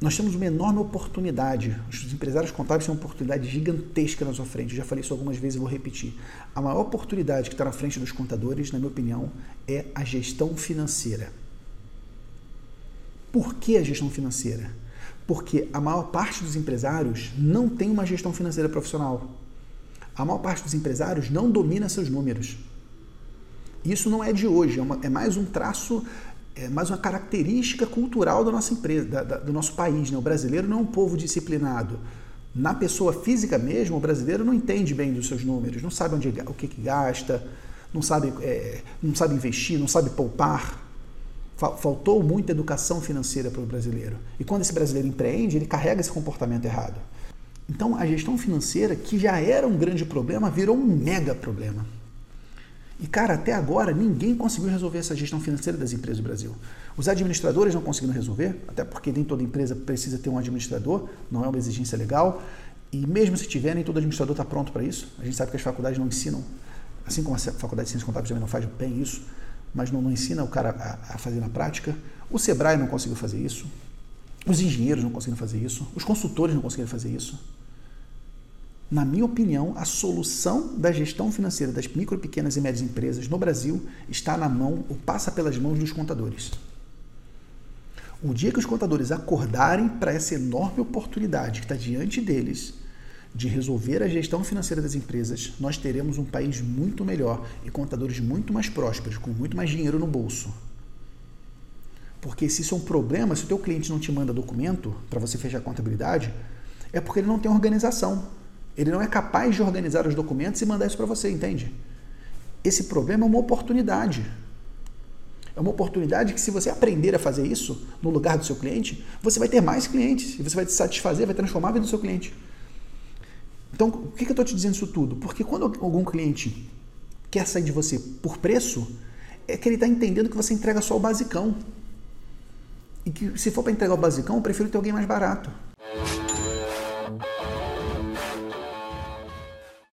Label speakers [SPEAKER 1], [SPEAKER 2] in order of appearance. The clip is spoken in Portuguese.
[SPEAKER 1] nós temos uma enorme oportunidade. Os empresários contábeis têm uma oportunidade gigantesca na sua frente. Eu já falei isso algumas vezes e vou repetir. A maior oportunidade que está na frente dos contadores, na minha opinião, é a gestão financeira. Por que a gestão financeira? Porque a maior parte dos empresários não tem uma gestão financeira profissional. A maior parte dos empresários não domina seus números. Isso não é de hoje, é, uma, é mais um traço é mais uma característica cultural da nossa empresa, da, da, do nosso país. Né? O brasileiro não é um povo disciplinado. Na pessoa física mesmo, o brasileiro não entende bem dos seus números, não sabe onde, o que, que gasta, não sabe, é, não sabe investir, não sabe poupar. Faltou muita educação financeira para o brasileiro. E quando esse brasileiro empreende, ele carrega esse comportamento errado. Então, a gestão financeira, que já era um grande problema, virou um mega problema. E, cara, até agora ninguém conseguiu resolver essa gestão financeira das empresas do Brasil. Os administradores não conseguiram resolver, até porque nem toda empresa precisa ter um administrador, não é uma exigência legal. E mesmo se tiver, nem todo administrador está pronto para isso. A gente sabe que as faculdades não ensinam, assim como a Faculdade de Ciências Contábeis também não faz bem isso, mas não, não ensina o cara a, a fazer na prática. O Sebrae não conseguiu fazer isso. Os engenheiros não conseguiram fazer isso. Os consultores não conseguiram fazer isso na minha opinião, a solução da gestão financeira das micro, pequenas e médias empresas no Brasil está na mão ou passa pelas mãos dos contadores. O dia que os contadores acordarem para essa enorme oportunidade que está diante deles de resolver a gestão financeira das empresas, nós teremos um país muito melhor e contadores muito mais prósperos, com muito mais dinheiro no bolso. Porque se isso é um problema, se o teu cliente não te manda documento para você fechar a contabilidade, é porque ele não tem organização. Ele não é capaz de organizar os documentos e mandar isso para você, entende? Esse problema é uma oportunidade. É uma oportunidade que, se você aprender a fazer isso no lugar do seu cliente, você vai ter mais clientes e você vai te satisfazer, vai transformar a vida do seu cliente. Então, por que eu estou te dizendo isso tudo? Porque quando algum cliente quer sair de você por preço, é que ele está entendendo que você entrega só o basicão. E que se for para entregar o basicão, eu prefiro ter alguém mais barato.